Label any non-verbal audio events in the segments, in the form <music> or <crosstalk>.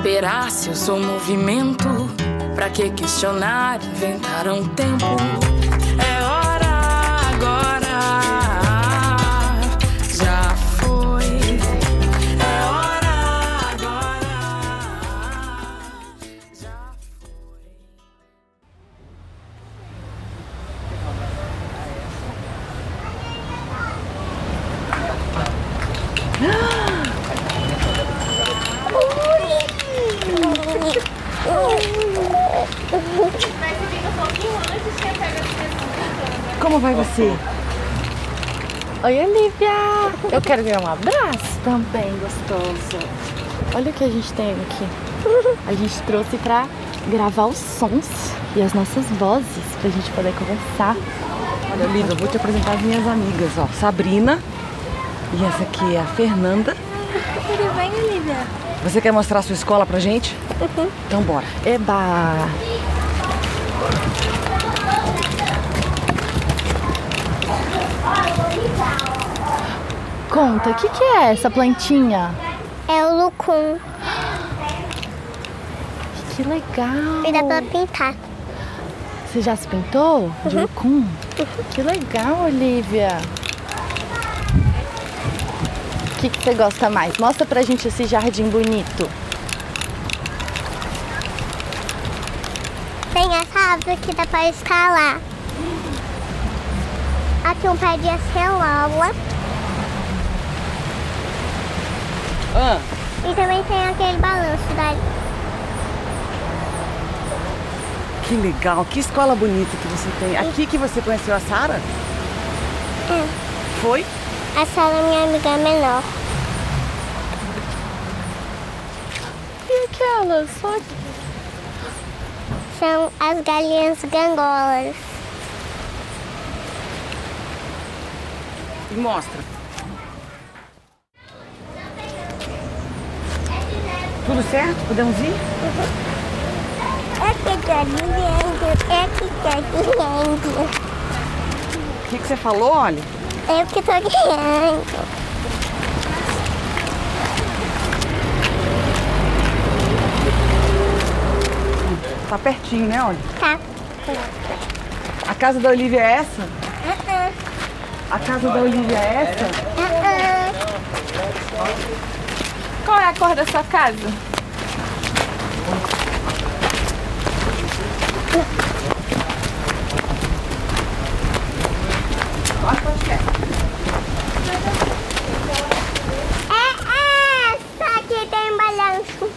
esperar se eu movimento? Pra que questionar? Inventaram tempo. Quero ganhar um abraço também, gostoso. Olha o que a gente tem aqui. A gente trouxe pra gravar os sons e as nossas vozes pra gente poder conversar. Olha, Olivia, eu vou te apresentar as minhas amigas, ó. Sabrina. E essa aqui é a Fernanda. Tudo bem, Olivia? Você quer mostrar a sua escola pra gente? Então bora. Eba! Conta, o que, que é essa plantinha? É o lucum. Que legal! E dá pra pintar. Você já se pintou de lucum? Que legal, Olivia! O que, que você gosta mais? Mostra pra gente esse jardim bonito. Tem essa árvore que dá pra escalar. Aqui um pé de acerola. Ah, E também tem aquele balanço da... que legal. Que escola bonita que você tem. Aqui que você conheceu a Sara? Foi? A Sara é minha amiga menor. E aquelas? Só São as galinhas gangolas. E mostra. Tudo certo? Podemos ir? É que tá é que tá doendo. O que, que você falou, olha? É que tô doendo. Tá pertinho, né, olha? Tá. A casa da Olivia é essa? A casa da Olivia é essa? uh-uh. Qual é a cor da sua casa? É essa que tem balanço.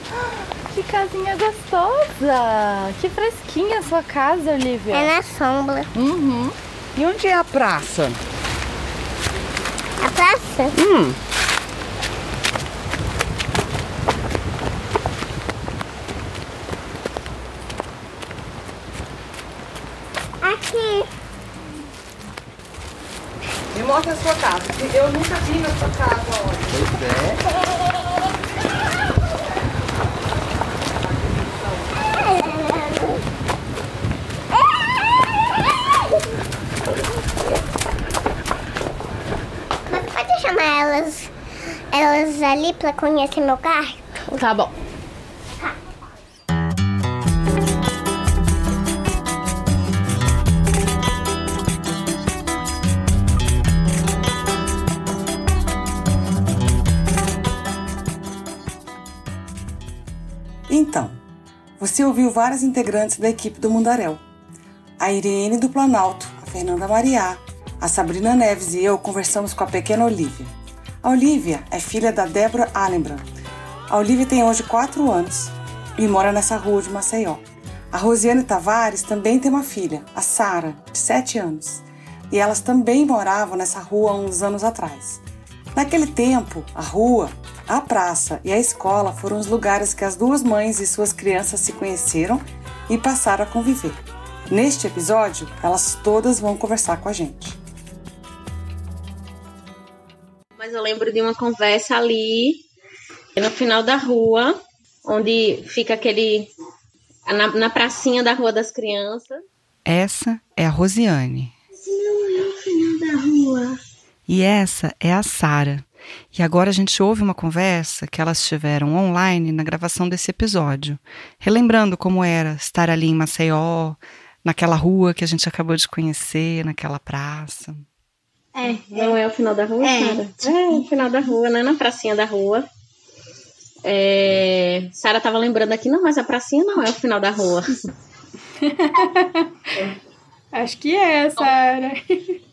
Que casinha gostosa! Que fresquinha a sua casa, Olivia. É na sombra. Uhum. E onde é a praça? A praça? Hum, Aqui. me mostra a sua casa. que Eu na sua casa, olha. Mas pode chamar elas, elas ali pra conhecer meu quarto? Tá bom. Você ouviu várias integrantes da equipe do Mundaréu. A Irene do Planalto, a Fernanda Mariá, a Sabrina Neves e eu conversamos com a pequena Olivia. A Olivia é filha da Débora Allenbrand. A Olivia tem hoje 4 anos e mora nessa rua de Maceió. A Rosiane Tavares também tem uma filha, a Sara, de 7 anos. E elas também moravam nessa rua há uns anos atrás. Naquele tempo, a rua, a praça e a escola foram os lugares que as duas mães e suas crianças se conheceram e passaram a conviver. Neste episódio, elas todas vão conversar com a gente. Mas eu lembro de uma conversa ali no final da rua, onde fica aquele. na, na pracinha da Rua das Crianças. Essa é a Rosiane. Esse não é o final da rua. E essa é a Sara. E agora a gente ouve uma conversa que elas tiveram online na gravação desse episódio, relembrando como era estar ali em Maceió, naquela rua que a gente acabou de conhecer, naquela praça. É, não é o final da rua, É. Sara? É, o final da rua, né? Na pracinha da rua. É, Sara tava lembrando aqui, não, mas a pracinha não é o final da rua. <laughs> Acho que é, Sara. <laughs>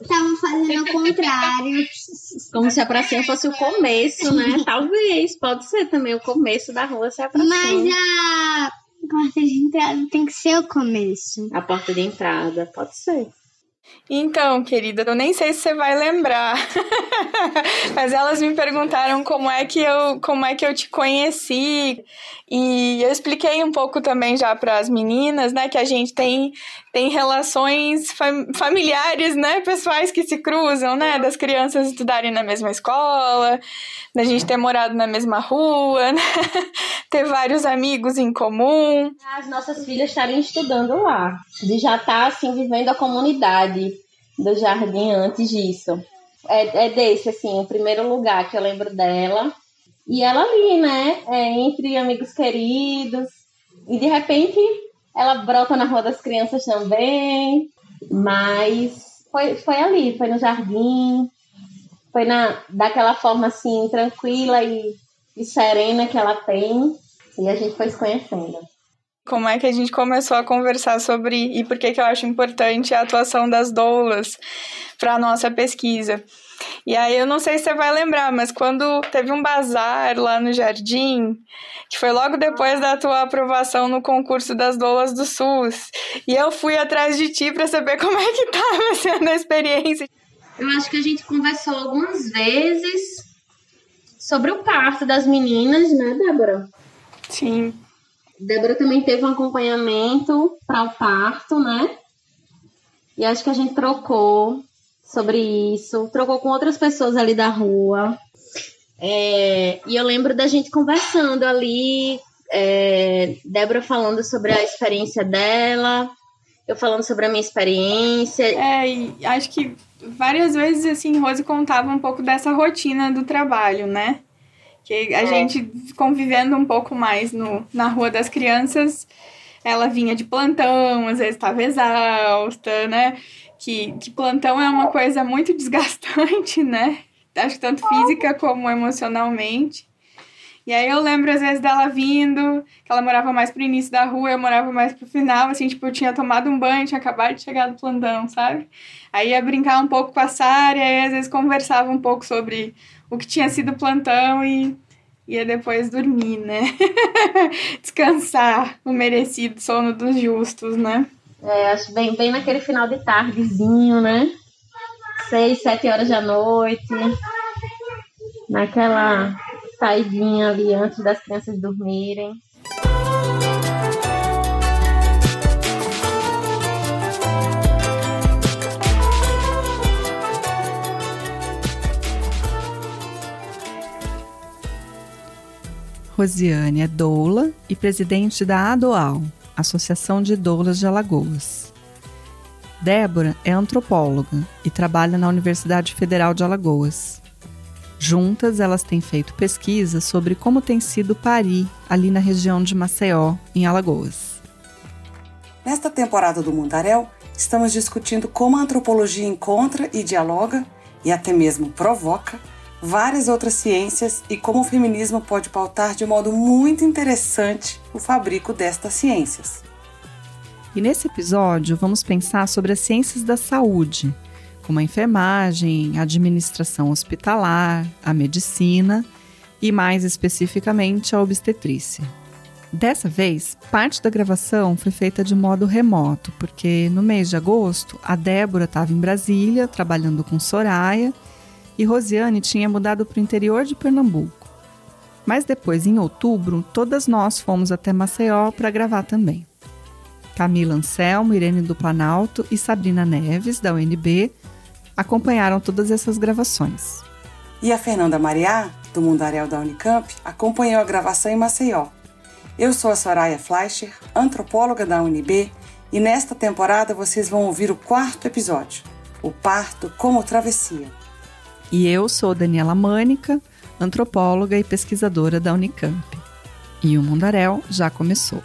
Estavam fazendo o contrário. <laughs> Como se a pracinha fosse o começo, né? Talvez, pode ser também o começo da rua ser a pracinha. Mas a porta de entrada tem que ser o começo. A porta de entrada, pode ser. Então, querida, eu nem sei se você vai lembrar. <laughs> Mas elas me perguntaram como é que eu, como é que eu te conheci. E eu expliquei um pouco também já para as meninas, né, que a gente tem tem relações fam familiares, né, pessoais que se cruzam, né, das crianças estudarem na mesma escola, da gente ter morado na mesma rua, né? <laughs> ter vários amigos em comum. As nossas filhas estarem estudando lá. De já estar, assim, vivendo a comunidade do jardim antes disso. É, é desse, assim, o primeiro lugar que eu lembro dela. E ela ali, né? É, entre amigos queridos. E de repente ela brota na Rua das Crianças também. Mas foi, foi ali, foi no jardim. Foi na, daquela forma assim, tranquila e, e serena que ela tem. E a gente foi se conhecendo. Como é que a gente começou a conversar sobre e por que, que eu acho importante a atuação das doulas para a nossa pesquisa. E aí eu não sei se você vai lembrar, mas quando teve um bazar lá no jardim, que foi logo depois da tua aprovação no concurso das doulas do SUS, e eu fui atrás de ti para saber <laughs> como é que estava sendo a experiência. Eu acho que a gente conversou algumas vezes sobre o parto das meninas, né, Débora? Sim. Débora também teve um acompanhamento para o parto, né? E acho que a gente trocou sobre isso, trocou com outras pessoas ali da rua. É, e eu lembro da gente conversando ali, é, Débora falando sobre a experiência dela, eu falando sobre a minha experiência. É, e acho que várias vezes, assim, Rose contava um pouco dessa rotina do trabalho, né? Que a gente convivendo um pouco mais no, na Rua das Crianças, ela vinha de plantão, às vezes estava exausta, né? Que, que plantão é uma coisa muito <laughs> desgastante, né? Acho que tanto física como emocionalmente. E aí eu lembro às vezes dela vindo, que ela morava mais pro início da rua, eu morava mais pro final, assim, tipo, eu tinha tomado um banho, tinha acabado de chegar do plantão, sabe? Aí ia brincar um pouco com a Sara, e aí às vezes conversava um pouco sobre o que tinha sido plantão e ia depois dormir, né? <laughs> Descansar o merecido sono dos justos, né? É, acho bem, bem naquele final de tardezinho, né? Seis, sete horas da noite. Naquela saidinha ali antes das crianças dormirem. Rosiane é doula e presidente da ADOAL, Associação de Doulas de Alagoas. Débora é antropóloga e trabalha na Universidade Federal de Alagoas. Juntas, elas têm feito pesquisas sobre como tem sido parir ali na região de Maceió, em Alagoas. Nesta temporada do Mundaréu, estamos discutindo como a antropologia encontra e dialoga, e até mesmo provoca, várias outras ciências e como o feminismo pode pautar de modo muito interessante o fabrico destas ciências. E nesse episódio vamos pensar sobre as ciências da saúde, como a enfermagem, a administração hospitalar, a medicina e, mais especificamente, a obstetrícia. Dessa vez, parte da gravação foi feita de modo remoto, porque no mês de agosto a Débora estava em Brasília trabalhando com Soraya e Rosiane tinha mudado para o interior de Pernambuco. Mas depois, em outubro, todas nós fomos até Maceió para gravar também. Camila Anselmo, Irene do Planalto e Sabrina Neves, da UNB, acompanharam todas essas gravações. E a Fernanda Mariá, do Mundaréu da Unicamp, acompanhou a gravação em Maceió. Eu sou a Soraya Fleischer, antropóloga da UNB, e nesta temporada vocês vão ouvir o quarto episódio, O Parto como Travessia. E eu sou Daniela Mânica, antropóloga e pesquisadora da Unicamp. E o Mundaréu já começou.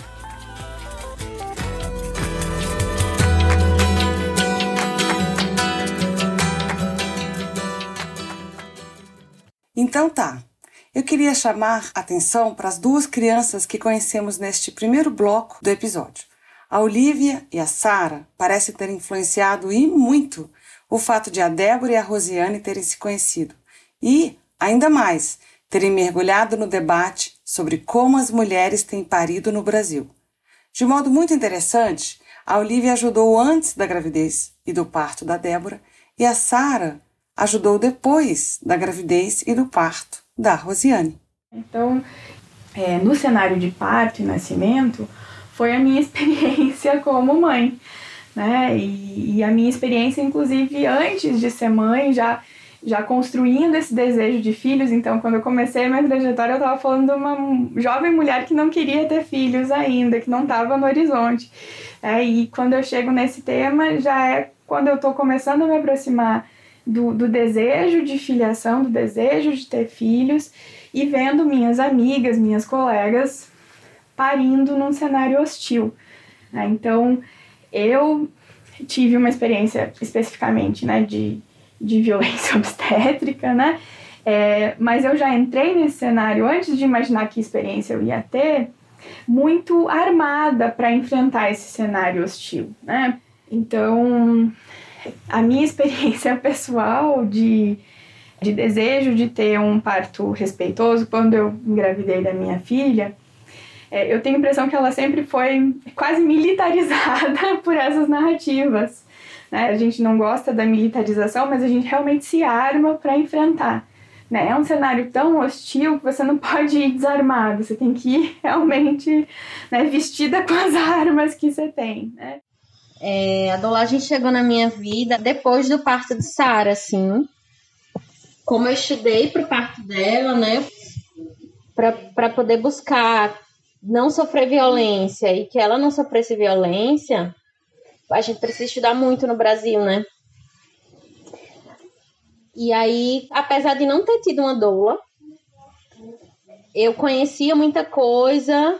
Então tá. Eu queria chamar atenção para as duas crianças que conhecemos neste primeiro bloco do episódio. A Olivia e a Sara parecem ter influenciado e muito o fato de a Débora e a Rosiane terem se conhecido e, ainda mais, terem mergulhado no debate sobre como as mulheres têm parido no Brasil. De modo muito interessante, a Olivia ajudou antes da gravidez e do parto da Débora e a Sara ajudou depois da gravidez e do parto da Rosiane. Então, é, no cenário de parto e nascimento, foi a minha <laughs> experiência como mãe né? E, e, a minha experiência, inclusive, antes de ser mãe, já, já construindo esse desejo de filhos. Então, quando eu comecei a minha trajetória, eu estava falando de uma jovem mulher que não queria ter filhos ainda, que não estava no horizonte. É, e quando eu chego nesse tema, já é quando eu estou começando a me aproximar do, do desejo de filiação, do desejo de ter filhos e vendo minhas amigas, minhas colegas parindo num cenário hostil. Né? Então, eu tive uma experiência especificamente, né, de, de violência <laughs> obstétrica, né, é, mas eu já entrei nesse cenário antes de imaginar que experiência eu ia ter, muito armada para enfrentar esse cenário hostil, né. Então, a minha <laughs> experiência pessoal de, de desejo de ter um parto respeitoso quando eu engravidei da minha filha eu tenho a impressão que ela sempre foi quase militarizada <laughs> por essas narrativas. Né? A gente não gosta da militarização, mas a gente realmente se arma para enfrentar. Né? É um cenário tão hostil que você não <laughs> pode ir desarmado, você tem que ir realmente né, vestida com as <laughs> armas que você tem. Né? É, a dolagem chegou na minha vida depois do parto de Sara, assim. Como eu estudei para o parto dela, né? Para poder buscar não sofrer violência e que ela não sofresse violência, a gente precisa estudar muito no Brasil, né? E aí, apesar de não ter tido uma doula, eu conhecia muita coisa,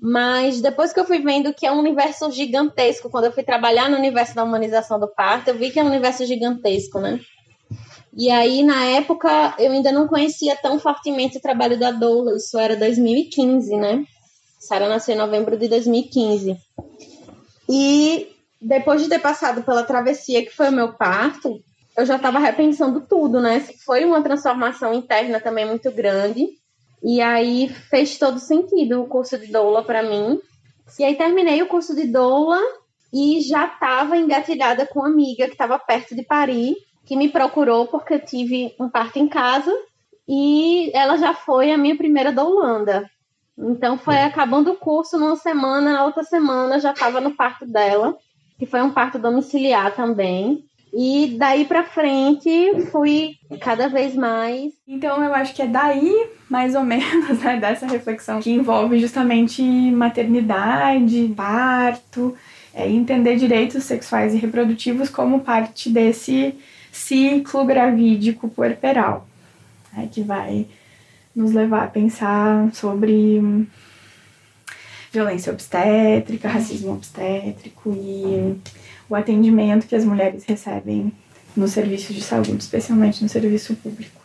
mas depois que eu fui vendo que é um universo gigantesco, quando eu fui trabalhar no universo da humanização do parto, eu vi que é um universo gigantesco, né? E aí, na época, eu ainda não conhecia tão fortemente o trabalho da doula, isso era 2015, né? Sara nasceu em novembro de 2015. E depois de ter passado pela travessia que foi o meu parto, eu já estava repensando tudo, né? Foi uma transformação interna também muito grande. E aí fez todo sentido o curso de doula para mim. E aí terminei o curso de doula e já estava engatilhada com uma amiga que estava perto de Paris, que me procurou porque eu tive um parto em casa e ela já foi a minha primeira doulanda. Então foi acabando o curso numa semana, na outra semana já estava no parto dela, que foi um parto domiciliar também. E daí para frente fui cada vez mais. Então eu acho que é daí, mais ou menos, <laughs> né, dessa reflexão que envolve justamente maternidade, parto, é, entender direitos sexuais e reprodutivos como parte desse ciclo gravídico puerperal, né, que vai nos levar a pensar sobre violência obstétrica, racismo obstétrico e o atendimento que as mulheres recebem nos serviços de saúde, especialmente no serviço público.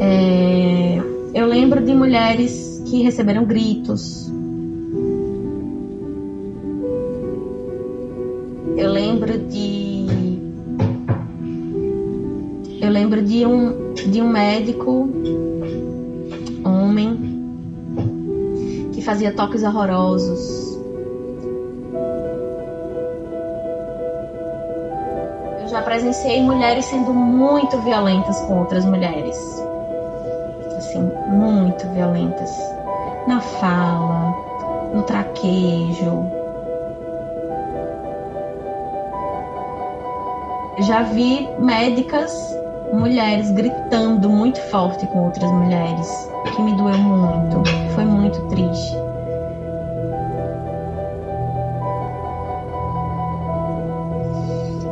É, eu lembro de mulheres que receberam gritos, de um de um médico homem que fazia toques horrorosos. Eu já presenciei mulheres sendo muito violentas com outras mulheres. Assim, muito violentas. Na fala, no traquejo, já vi médicas, mulheres gritando muito forte com outras mulheres, que me doeu muito, foi muito triste.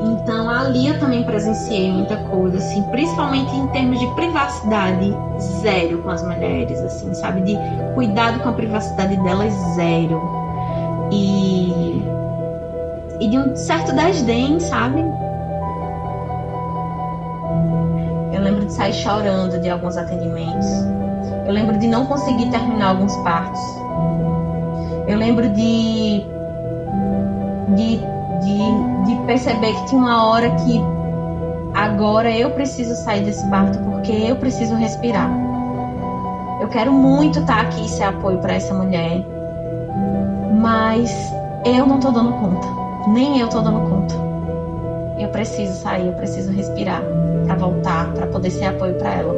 Então ali eu também presenciei muita coisa, assim, principalmente em termos de privacidade zero com as mulheres, assim, sabe, de cuidado com a privacidade delas zero. E e de um certo desdém, sabe, sair chorando de alguns atendimentos. Eu lembro de não conseguir terminar alguns partos. Eu lembro de, de, de, de perceber que tinha uma hora que agora eu preciso sair desse parto porque eu preciso respirar. Eu quero muito estar aqui e ser apoio para essa mulher, mas eu não tô dando conta. Nem eu tô dando conta. Eu preciso sair, eu preciso respirar para voltar, para poder ser apoio para ela.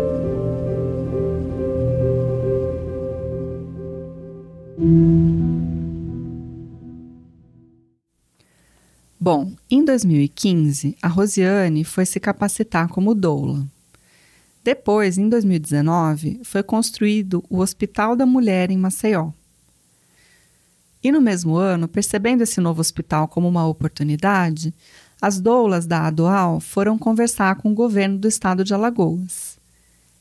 Bom, em 2015, a Rosiane foi se capacitar como doula. Depois, em 2019, foi construído o Hospital da Mulher em Maceió. E no mesmo ano, percebendo esse novo hospital como uma oportunidade, as doulas da Adual foram conversar com o governo do estado de Alagoas.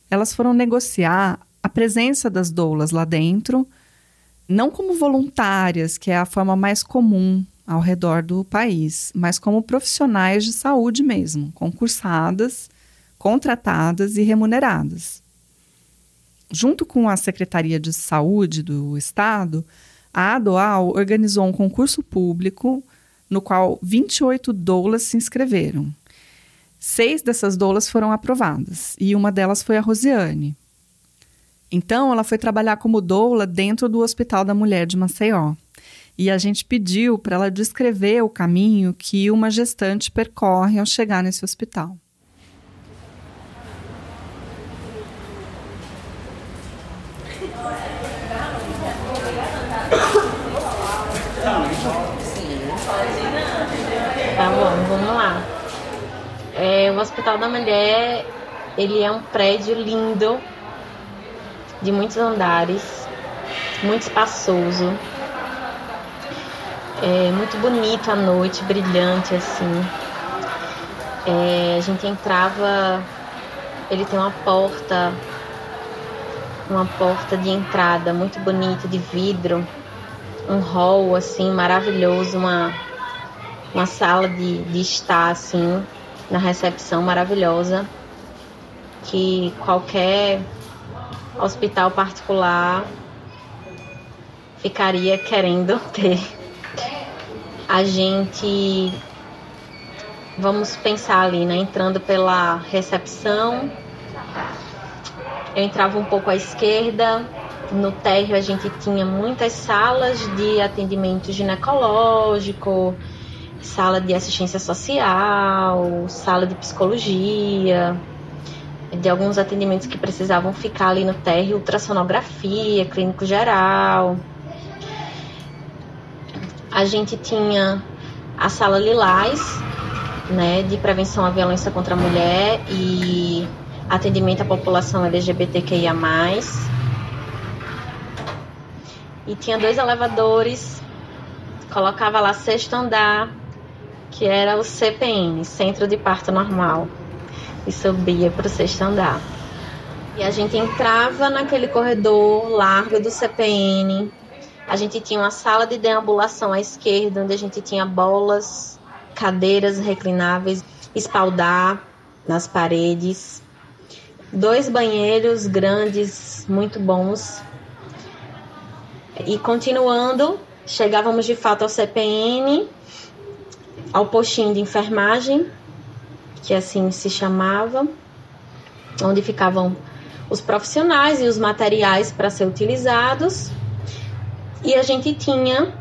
Elas foram negociar a presença das doulas lá dentro, não como voluntárias, que é a forma mais comum ao redor do país, mas como profissionais de saúde mesmo, concursadas, contratadas e remuneradas. Junto com a Secretaria de Saúde do Estado, a ADOAL organizou um concurso público no qual 28 doulas se inscreveram. Seis dessas doulas foram aprovadas e uma delas foi a Rosiane. Então, ela foi trabalhar como doula dentro do Hospital da Mulher de Maceió e a gente pediu para ela descrever o caminho que uma gestante percorre ao chegar nesse hospital. Tá bom, vamos lá. É, o Hospital da Mulher, ele é um prédio lindo, de muitos andares, muito espaçoso, é muito bonito à noite, brilhante assim. É, a gente entrava, ele tem uma porta, uma porta de entrada muito bonita de vidro, um hall assim maravilhoso, uma, uma sala de, de estar assim na recepção maravilhosa que qualquer hospital particular ficaria querendo <laughs> ter a gente vamos pensar ali, né? Entrando pela recepção. Eu entrava um pouco à esquerda. No térreo a gente tinha muitas salas de atendimento ginecológico, sala de assistência social, sala de psicologia, de alguns atendimentos que precisavam ficar ali no térreo, ultrassonografia, clínico geral. A gente tinha a sala Lilás, né, de prevenção à violência contra a mulher e atendimento à população LGBTQIA+. E tinha dois elevadores, colocava lá sexto andar, que era o CPN, Centro de Parto Normal, e subia para o sexto andar. E a gente entrava naquele corredor largo do CPN, a gente tinha uma sala de deambulação à esquerda, onde a gente tinha bolas, cadeiras reclináveis, espaldar nas paredes, dois banheiros grandes, muito bons. E continuando, chegávamos de fato ao CPN, ao postinho de enfermagem, que assim se chamava, onde ficavam os profissionais e os materiais para ser utilizados. E a gente tinha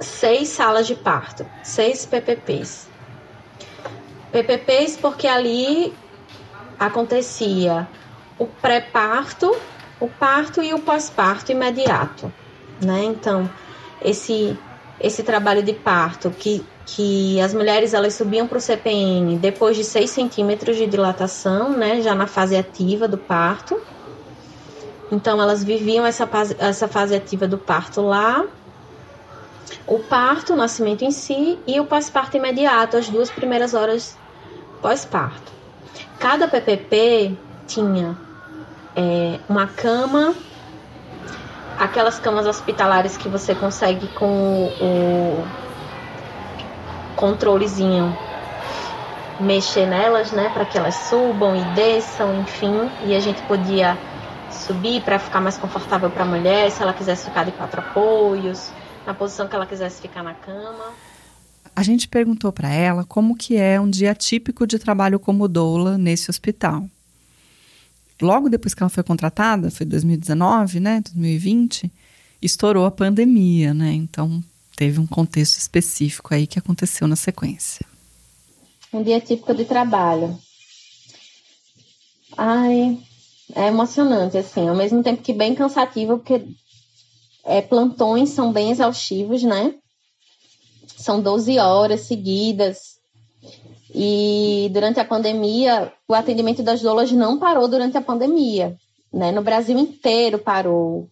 seis salas de parto, seis PPPs. PPPs porque ali acontecia o pré-parto, o parto e o pós-parto imediato, né? Então, esse esse trabalho de parto que, que as mulheres elas subiam para o CPN depois de 6 centímetros de dilatação, né? Já na fase ativa do parto então elas viviam essa fase, essa fase ativa do parto lá. o parto, o nascimento em si e o pós-parto imediato, as duas primeiras horas pós-parto. Cada PPP tinha é, uma cama, aquelas camas hospitalares que você consegue com o, o controlezinho mexer nelas, né, para que elas subam e desçam, enfim, e a gente podia subir para ficar mais confortável para a mulher, se ela quisesse ficar de quatro apoios, na posição que ela quisesse ficar na cama. A gente perguntou para ela como que é um dia típico de trabalho como doula nesse hospital. Logo depois que ela foi contratada, foi 2019, né, 2020, estourou a pandemia, né? Então teve um contexto específico aí que aconteceu na sequência. Um dia típico de trabalho. Ai, é emocionante, assim, ao mesmo tempo que bem cansativo, porque é, plantões são bem exaustivos, né? São 12 horas seguidas. E durante a pandemia, o atendimento das doulas não parou durante a pandemia. Né? No Brasil inteiro parou.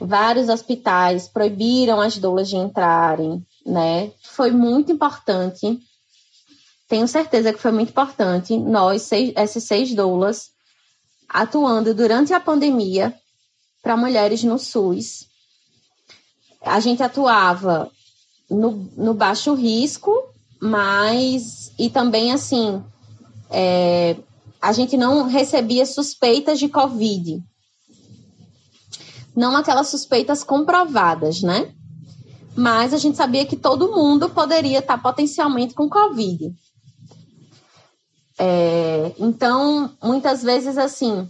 Vários hospitais proibiram as doulas de entrarem. Né? Foi muito importante. Tenho certeza que foi muito importante nós, seis, essas seis doulas, atuando durante a pandemia para mulheres no SUS. A gente atuava no, no baixo risco, mas e também assim é, a gente não recebia suspeitas de Covid. Não aquelas suspeitas comprovadas, né? Mas a gente sabia que todo mundo poderia estar potencialmente com Covid. É, então, muitas vezes, assim,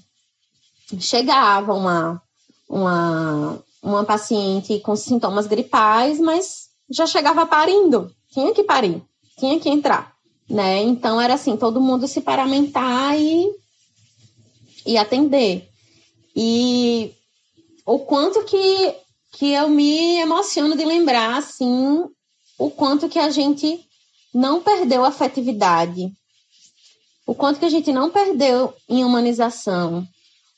chegava uma, uma, uma paciente com sintomas gripais, mas já chegava parindo, tinha que parir, tinha que entrar, né? Então, era assim, todo mundo se paramentar e, e atender. E o quanto que, que eu me emociono de lembrar, assim, o quanto que a gente não perdeu afetividade, o quanto que a gente não perdeu em humanização,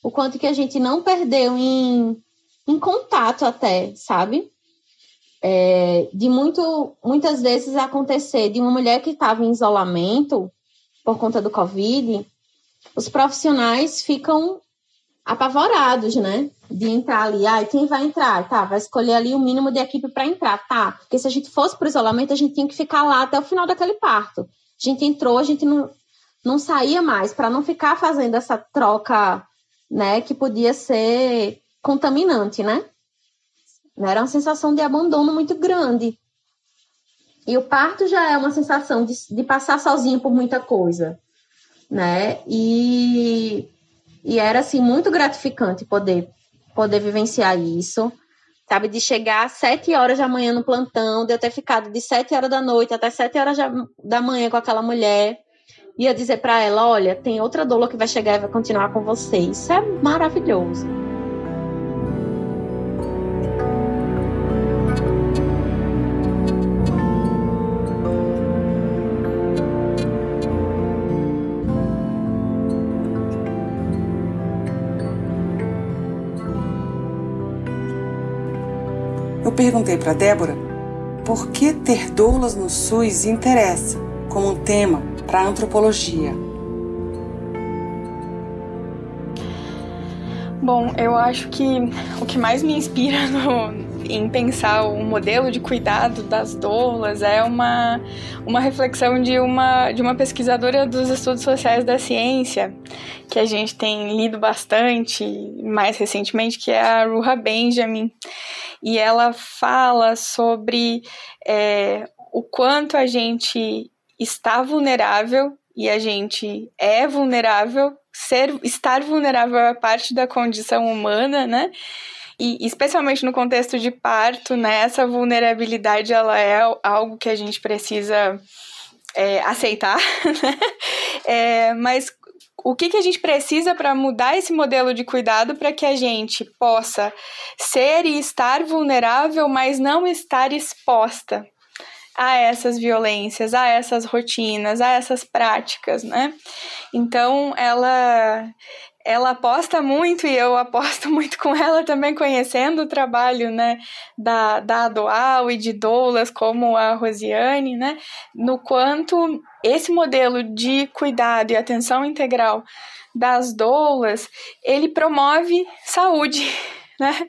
o quanto que a gente não perdeu em, em contato até, sabe? É, de muito, muitas vezes acontecer de uma mulher que estava em isolamento por conta do Covid, os profissionais ficam apavorados, né? De entrar ali, ah, quem vai entrar? Tá, vai escolher ali o mínimo de equipe para entrar, tá? Porque se a gente fosse para o isolamento, a gente tinha que ficar lá até o final daquele parto. A gente entrou, a gente não, não saía mais para não ficar fazendo essa troca, né, que podia ser contaminante, né? Era uma sensação de abandono muito grande. E o parto já é uma sensação de, de passar sozinho por muita coisa, né? E, e era assim muito gratificante poder poder vivenciar isso, sabe? De chegar às sete horas da manhã no plantão, de eu ter ficado de sete horas da noite até sete horas da manhã com aquela mulher ia dizer para ela: olha, tem outra doula que vai chegar e vai continuar com você. Isso é maravilhoso. Perguntei para Débora por que ter doulas no SUS interessa como um tema para a antropologia? Bom, eu acho que o que mais me inspira <laughs> no, em pensar o modelo de cuidado das doulas é uma, uma reflexão de uma, de uma pesquisadora dos estudos sociais da ciência, que a gente tem lido bastante mais recentemente, que é a Ruha Benjamin. E ela fala sobre é, o quanto a gente está vulnerável e a gente é vulnerável, ser, estar vulnerável é parte da condição humana, né? E especialmente no contexto de parto, né? Essa vulnerabilidade ela é algo que a gente precisa é, aceitar, <laughs> né? É, mas o que, que a gente precisa para mudar esse modelo de cuidado para que a gente possa ser e estar vulnerável, mas não estar exposta, a essas violências, a essas rotinas, a essas práticas, né? Então, ela ela aposta muito e eu aposto <laughs> muito com ela também conhecendo o trabalho, né, da, da Adoal e de doulas como a Rosiane, né, no quanto esse modelo de cuidado e atenção integral das doulas, ele promove saúde, <laughs> né?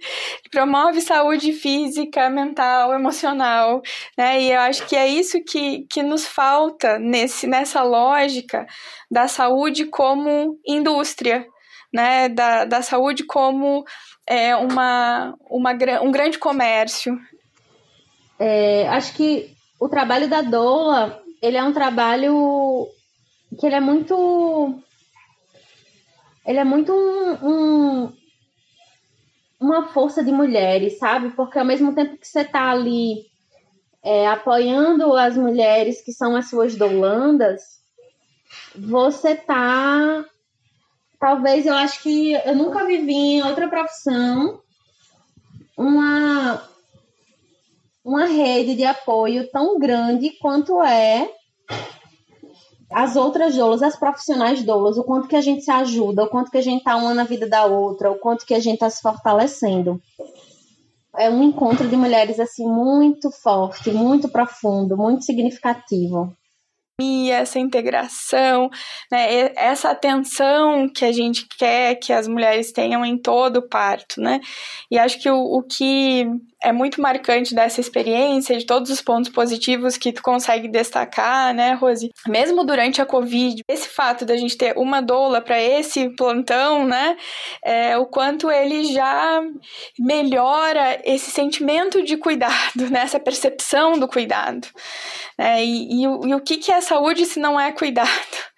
Promove saúde física, mental, emocional, né? E eu acho que é isso que, que nos falta nesse, nessa lógica da saúde como indústria, né? Da, da saúde como é, uma, uma, um grande comércio. É, acho que o trabalho da doula, ele é um trabalho que ele é muito ele é muito um, um, uma força de mulheres, sabe? Porque ao mesmo tempo que você está ali é, apoiando as mulheres que são as suas doulandas, você tá. Talvez eu acho que eu nunca vivi em outra profissão uma, uma rede de apoio tão grande quanto é as outras doulas, as profissionais doulas, o quanto que a gente se ajuda, o quanto que a gente tá uma na vida da outra, o quanto que a gente tá se fortalecendo. É um encontro de mulheres assim muito forte, muito profundo, muito significativo essa integração, né, essa atenção que a gente quer que as mulheres tenham em todo o parto, né? E acho que o, o que é muito marcante dessa experiência, de todos os pontos positivos que tu consegue destacar, né, Rose? Mesmo durante a Covid, esse fato da gente ter uma doula para esse plantão, né, é, o quanto ele já melhora esse sentimento de cuidado, né, essa percepção do cuidado. Né, e, e, e o que, que é saúde se não é cuidado? <laughs>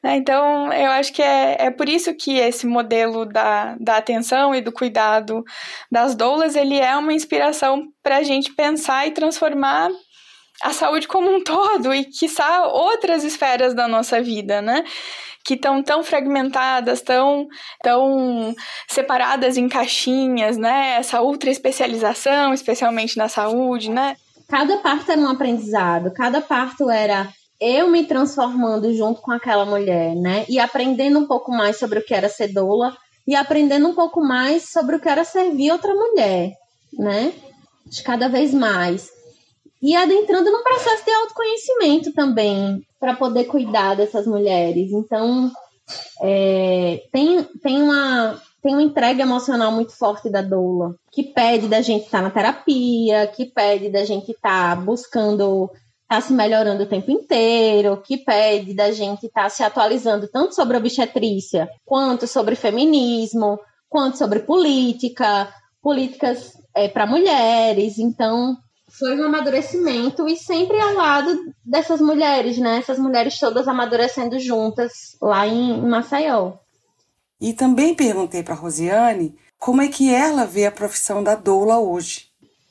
Né? Então, eu acho que é, é por isso que esse modelo da, da atenção e do cuidado das doulas, ele é uma inspiração para a gente pensar e transformar a saúde como um todo e, quiçá, outras esferas da nossa vida, né? Que estão tão fragmentadas, tão, tão separadas em caixinhas, né? Essa ultra especialização, especialmente na saúde, né? Cada parto era um aprendizado, cada parto era eu me transformando junto com aquela mulher, né? E aprendendo um pouco mais sobre o que era ser doula e aprendendo um pouco mais sobre o que era servir outra mulher, né? De cada vez mais. E adentrando num processo de autoconhecimento também, para poder cuidar dessas mulheres. Então, é, tem, tem, uma, tem uma entrega emocional muito forte da doula, que pede da gente estar na terapia, que pede da gente estar buscando está se melhorando o tempo inteiro, que pede da gente estar tá se atualizando tanto sobre obstetrícia, quanto sobre feminismo, quanto sobre política, políticas é, para mulheres. Então, foi um amadurecimento e sempre ao lado dessas mulheres, né? Essas mulheres todas amadurecendo juntas lá em Maceió. E também perguntei para Rosiane como é que ela vê a profissão da doula hoje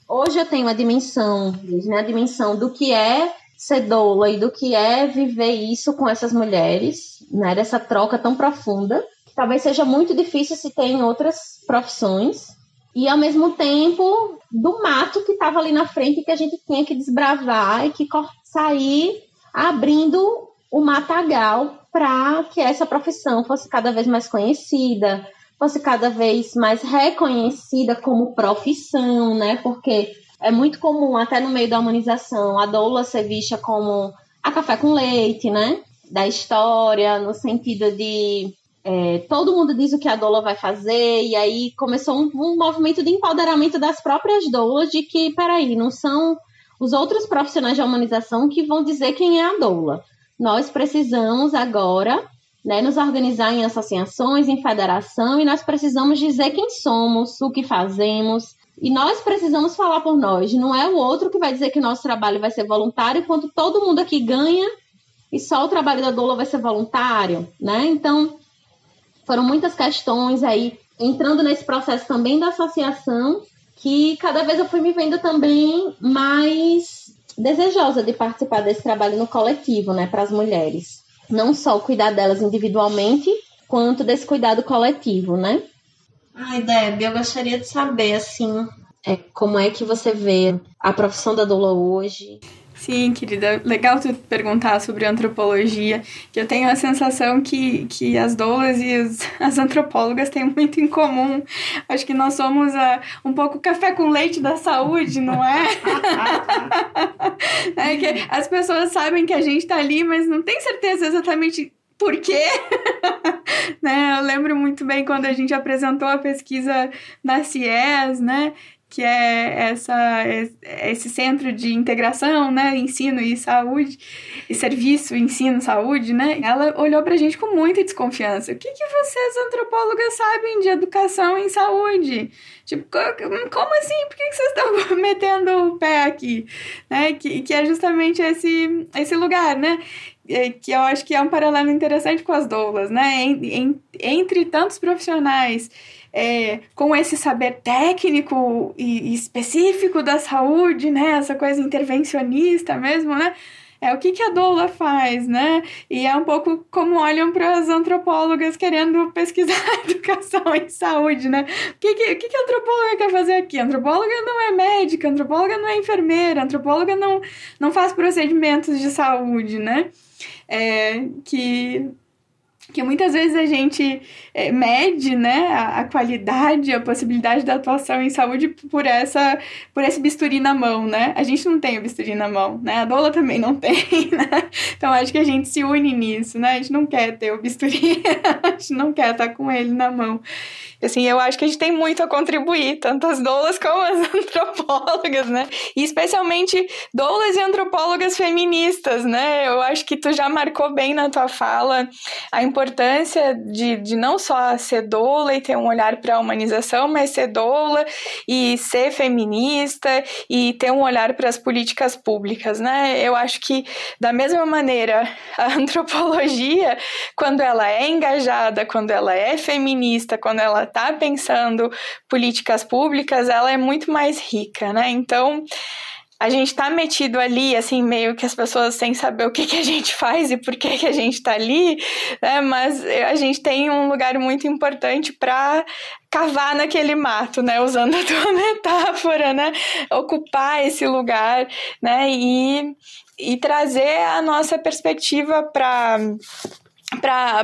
hoje eu tenho a dimensão, né, a dimensão do que é ser doula e do que é viver isso com essas mulheres, né, dessa troca tão profunda, que talvez seja muito difícil se ter em outras profissões, e ao mesmo tempo do mato que estava ali na frente que a gente tinha que desbravar e que sair abrindo o matagal para que essa profissão fosse cada vez mais conhecida, fosse cada vez mais reconhecida como profissão, né? Porque é muito comum, até no meio da humanização, a doula ser vista como a café com leite, né? Da história, no sentido de é, todo mundo diz o que a doula vai fazer, e aí começou um, um movimento de empoderamento das próprias doulas, de que, peraí, não são os outros profissionais de humanização que vão dizer quem é a doula. Nós precisamos agora né, nos organizar em associações, em federação, e nós precisamos dizer quem somos, o que fazemos, e nós precisamos falar por nós. Não é o outro que vai dizer que nosso trabalho vai ser voluntário, enquanto todo mundo aqui ganha e só o trabalho da doula vai ser voluntário, né? Então, foram muitas questões aí entrando nesse processo também da associação, que cada vez eu fui me vendo também mais desejosa de participar desse trabalho no coletivo, né, para as mulheres não só cuidar delas individualmente, quanto desse cuidado coletivo, né? Ai, Deb, eu gostaria de saber, assim, é, como é que você vê a profissão da doula hoje? Sim, querida. Legal tu perguntar sobre antropologia, que eu tenho a sensação que, que as doulas e os, <laughs> as antropólogas têm muito em comum. Acho que nós somos uh, um pouco café com leite da saúde, não é? <laughs> é que as pessoas sabem que a gente está ali, mas não tem certeza exatamente por quê? <laughs> né? Eu lembro muito bem quando a gente apresentou a pesquisa na CIES, né? Que é essa, esse centro de integração, né, ensino e saúde, e serviço, ensino, saúde, né, ela olhou pra gente com muita desconfiança. O que, que vocês, antropólogas, sabem de educação em saúde? Tipo, como assim? Por que, que vocês estão <laughs> metendo o pé aqui? Né, que, que é justamente esse, esse lugar, né, que eu acho que é um paralelo interessante com as doulas, né, entre tantos profissionais é, com esse saber técnico e, específico da saúde, né? Essa coisa intervencionista mesmo, né? É o que, que a doula faz, né? E é um pouco como olham para as antropólogas querendo pesquisar <laughs> educação em saúde, né? O que, que, que, que a antropóloga quer fazer aqui? A antropóloga não é médica, antropóloga não é enfermeira, antropóloga não, não faz procedimentos de saúde, né? É, que que muitas vezes a gente é, mede né, a, a, qualidade, a possibilidade da atuação em saúde por essa por esse bisturi na mão, né? A gente não tem o bisturi na mão, né? A doula também não <laughs> tem, né? Então acho que a gente se une nisso, né? A gente não quer ter o bisturi, <laughs> a gente não quer estar com ele na mão. Assim, eu acho que a gente tem muito a contribuir, tanto as doulas como as <laughs> antropólogas, né? E especialmente doulas e antropólogas feministas, né? Eu acho que tu já marcou bem na tua fala a importância de, de não só ser doula e ter um olhar para a humanização, mas ser doula e ser feminista e ter um olhar para as políticas públicas, né? Eu acho que da mesma maneira a antropologia, quando ela é engajada, quando ela é feminista, quando ela está pensando políticas públicas, ela é muito mais rica, né? Então, a gente está metido ali, assim, meio que as pessoas sem saber o que, que a gente faz e por que, que a gente está ali, né? Mas a gente tem um lugar muito importante para cavar naquele mato, né? Usando a tua <laughs> metáfora, né? Ocupar esse lugar, né? E, e trazer a nossa perspectiva para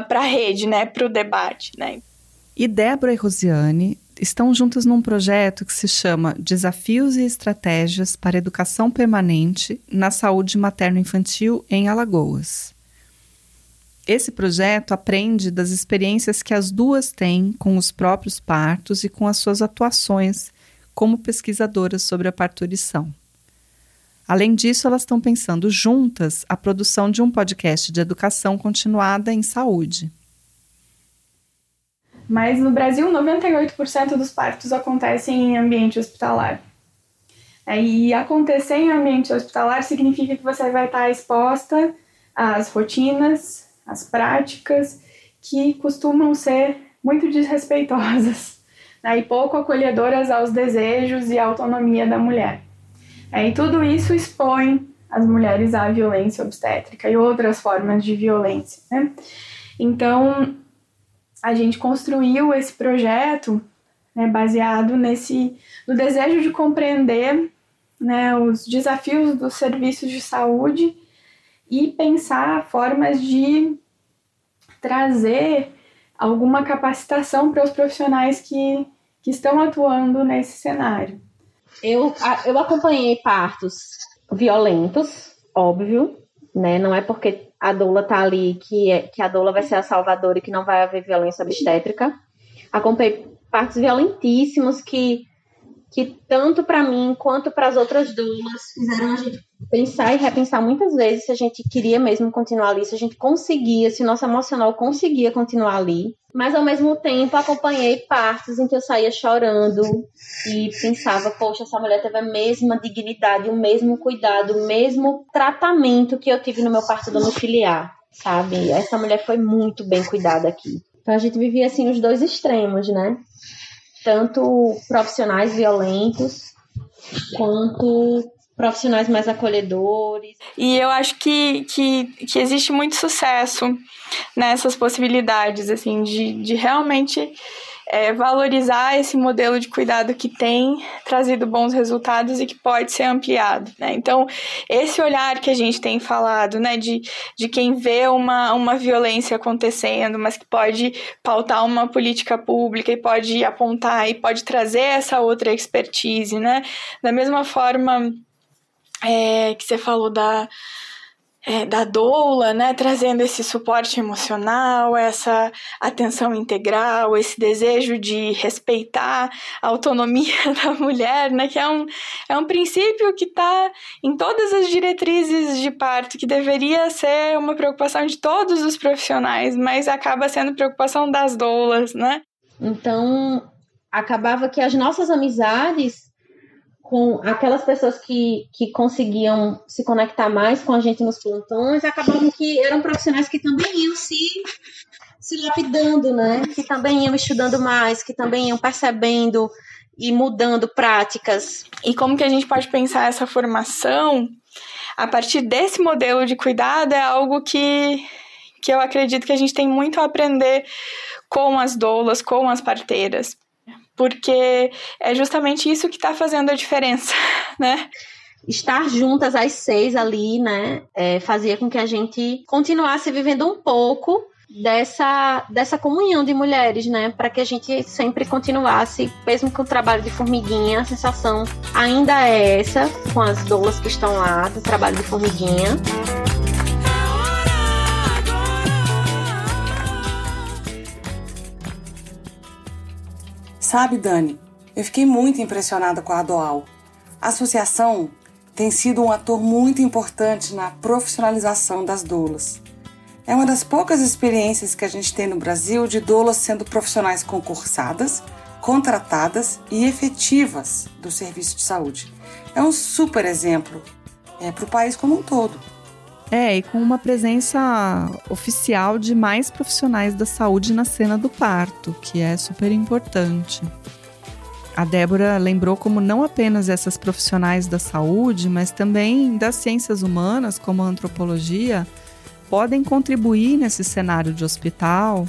a rede, né? Para o debate, né? E Débora e Rosiane estão juntas num projeto que se chama Desafios e Estratégias para Educação Permanente na Saúde Materno-Infantil em Alagoas. Esse projeto aprende das experiências que as duas têm com os próprios partos e com as suas atuações como pesquisadoras sobre a parturição. Além disso, elas estão pensando juntas a produção de um podcast de educação continuada em saúde. Mas no Brasil, 98% dos partos acontecem em ambiente hospitalar. É, e acontecer em ambiente hospitalar significa que você vai estar exposta às rotinas, às práticas que costumam ser muito desrespeitosas né, e pouco acolhedoras aos desejos e à autonomia da mulher. É, e tudo isso expõe as mulheres à violência obstétrica e outras formas de violência. Né? Então, a gente construiu esse projeto né, baseado nesse no desejo de compreender né, os desafios dos serviços de saúde e pensar formas de trazer alguma capacitação para os profissionais que, que estão atuando nesse cenário. Eu, eu acompanhei partos violentos, óbvio, né? Não é porque a doula tá ali, que, é, que a doula vai ser a salvadora e que não vai haver violência obstétrica. Acompanhei partos violentíssimos que, que tanto para mim quanto para as outras doulas fizeram a gente pensar e repensar muitas vezes se a gente queria mesmo continuar ali, se a gente conseguia, se nosso emocional conseguia continuar ali. Mas ao mesmo tempo acompanhei partes em que eu saía chorando e pensava, poxa, essa mulher teve a mesma dignidade, o mesmo cuidado, o mesmo tratamento que eu tive no meu parto domiciliar, sabe? Essa mulher foi muito bem cuidada aqui. Então a gente vivia assim os dois extremos, né? Tanto profissionais violentos quanto profissionais mais acolhedores. E eu acho que, que, que existe muito sucesso nessas possibilidades, assim, de, de realmente é, valorizar esse modelo de cuidado que tem trazido bons resultados e que pode ser ampliado. Né? Então, esse olhar que a gente tem falado, né, de, de quem vê uma, uma violência acontecendo, mas que pode pautar uma política pública e pode apontar e pode trazer essa outra expertise, né? Da mesma forma é, que você falou da é, da doula, né, trazendo esse suporte emocional, essa atenção integral, esse desejo de respeitar a autonomia <laughs> da mulher, né, que é um, é um princípio que está em todas as diretrizes de parto, que deveria ser uma preocupação de todos os profissionais, mas acaba sendo preocupação das doulas, né? Então, acabava que as nossas amizades com aquelas pessoas que, que conseguiam se conectar mais com a gente nos plantões, acabavam que eram profissionais que também iam se, se lapidando, né? Que também iam estudando mais, que também iam percebendo e mudando práticas. E como que a gente pode pensar essa formação a partir desse modelo de cuidado é algo que, que eu acredito que a gente tem muito a aprender com as doulas, com as parteiras porque é justamente isso que está fazendo a diferença, <laughs> né? Estar juntas às seis ali, né, é, fazia com que a gente continuasse vivendo um pouco dessa, dessa comunhão de mulheres, né? Para que a gente sempre continuasse, mesmo com o trabalho de formiguinha, a sensação ainda é essa, com as doulas que estão lá, do trabalho de formiguinha. Sabe, Dani, eu fiquei muito impressionada com a Adoal. A associação tem sido um ator muito importante na profissionalização das doulas. É uma das poucas experiências que a gente tem no Brasil de doulas sendo profissionais concursadas, contratadas e efetivas do serviço de saúde. É um super exemplo é, para o país como um todo. É, e com uma presença oficial de mais profissionais da saúde na cena do parto, que é super importante. A Débora lembrou como não apenas essas profissionais da saúde, mas também das ciências humanas, como a antropologia, podem contribuir nesse cenário de hospital,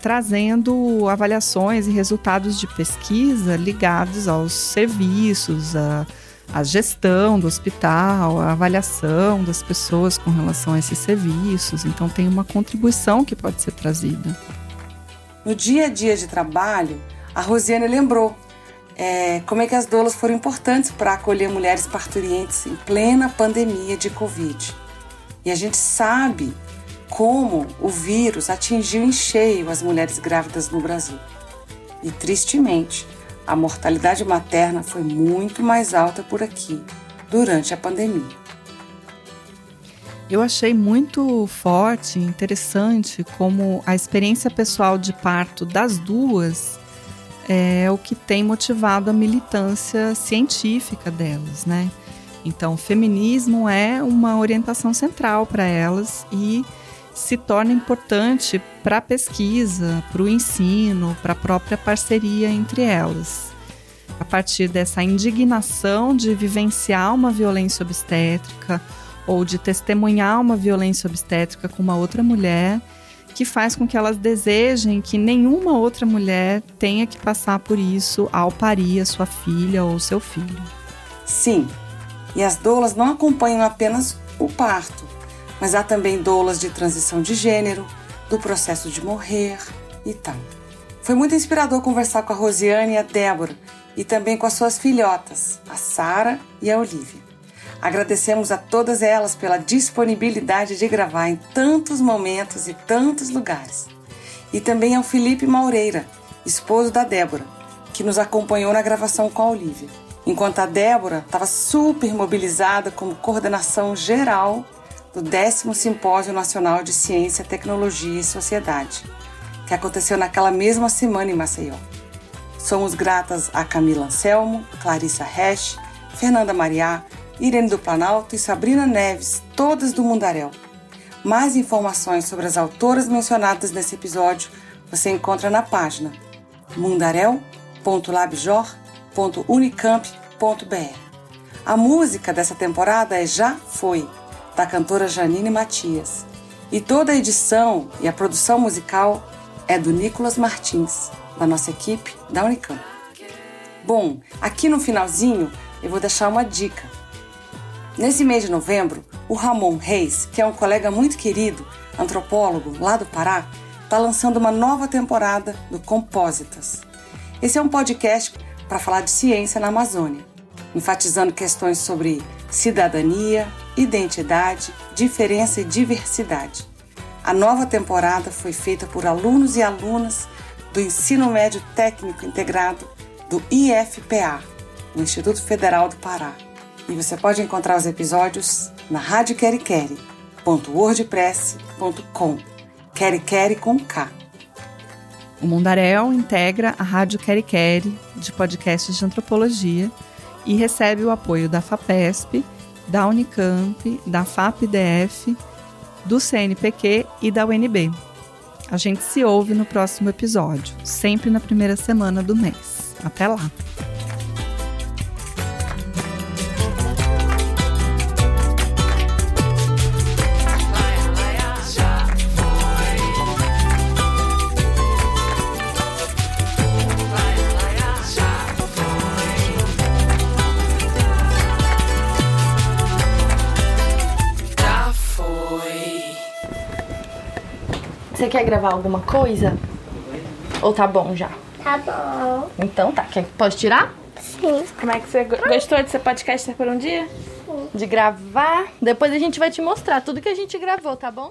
trazendo avaliações e resultados de pesquisa ligados aos serviços, a a gestão do hospital, a avaliação das pessoas com relação a esses serviços. Então, tem uma contribuição que pode ser trazida. No dia a dia de trabalho, a Rosiane lembrou é, como é que as doulas foram importantes para acolher mulheres parturientes em plena pandemia de Covid. E a gente sabe como o vírus atingiu em cheio as mulheres grávidas no Brasil. E tristemente, a mortalidade materna foi muito mais alta por aqui durante a pandemia. Eu achei muito forte, interessante, como a experiência pessoal de parto das duas é o que tem motivado a militância científica delas, né? Então, o feminismo é uma orientação central para elas e se torna importante para a pesquisa, para o ensino, para a própria parceria entre elas. A partir dessa indignação de vivenciar uma violência obstétrica ou de testemunhar uma violência obstétrica com uma outra mulher, que faz com que elas desejem que nenhuma outra mulher tenha que passar por isso ao parir a sua filha ou seu filho. Sim, e as doulas não acompanham apenas o parto, mas há também doulas de transição de gênero, do processo de morrer e tal. Foi muito inspirador conversar com a Rosiane e a Débora e também com as suas filhotas, a Sara e a Olivia. Agradecemos a todas elas pela disponibilidade de gravar em tantos momentos e tantos lugares. E também ao Felipe Maureira, esposo da Débora, que nos acompanhou na gravação com a Olivia. Enquanto a Débora estava super mobilizada como coordenação geral do 10 Simpósio Nacional de Ciência, Tecnologia e Sociedade, que aconteceu naquela mesma semana em Maceió. Somos gratas a Camila Anselmo, Clarissa Resch, Fernanda Mariá, Irene do Planalto e Sabrina Neves, todas do Mundaréu. Mais informações sobre as autoras mencionadas nesse episódio você encontra na página mundarel.labjor.unicamp.br. A música dessa temporada é Já Foi, da cantora Janine Matias. E toda a edição e a produção musical é do Nicolas Martins. da nossa equipe da Unicamp. Bom, aqui no finalzinho eu vou deixar uma dica. Nesse mês de novembro, o Ramon Reis, que é um colega muito querido, antropólogo lá do Pará, está lançando uma nova temporada do Compósitas. Esse é um podcast para falar de ciência na Amazônia, enfatizando questões sobre cidadania, identidade, diferença e diversidade. A nova temporada foi feita por alunos e alunas do Ensino Médio Técnico Integrado do IFPA, no Instituto Federal do Pará. E você pode encontrar os episódios na radioqueriqueri.wordpress.com. Queri Queri com K. O Mundaréu integra a Rádio Queri Queri de podcasts de antropologia e recebe o apoio da FAPESP, da Unicamp, da FAPDF, do CNPq e da UNB. A gente se ouve no próximo episódio, sempre na primeira semana do mês. Até lá! Quer gravar alguma coisa? Ou tá bom já? Tá bom. Então tá. Quer, pode tirar? Sim. Como é que você go- gostou de ser podcaster por um dia? De gravar? Depois a gente vai te mostrar tudo que a gente gravou, tá bom?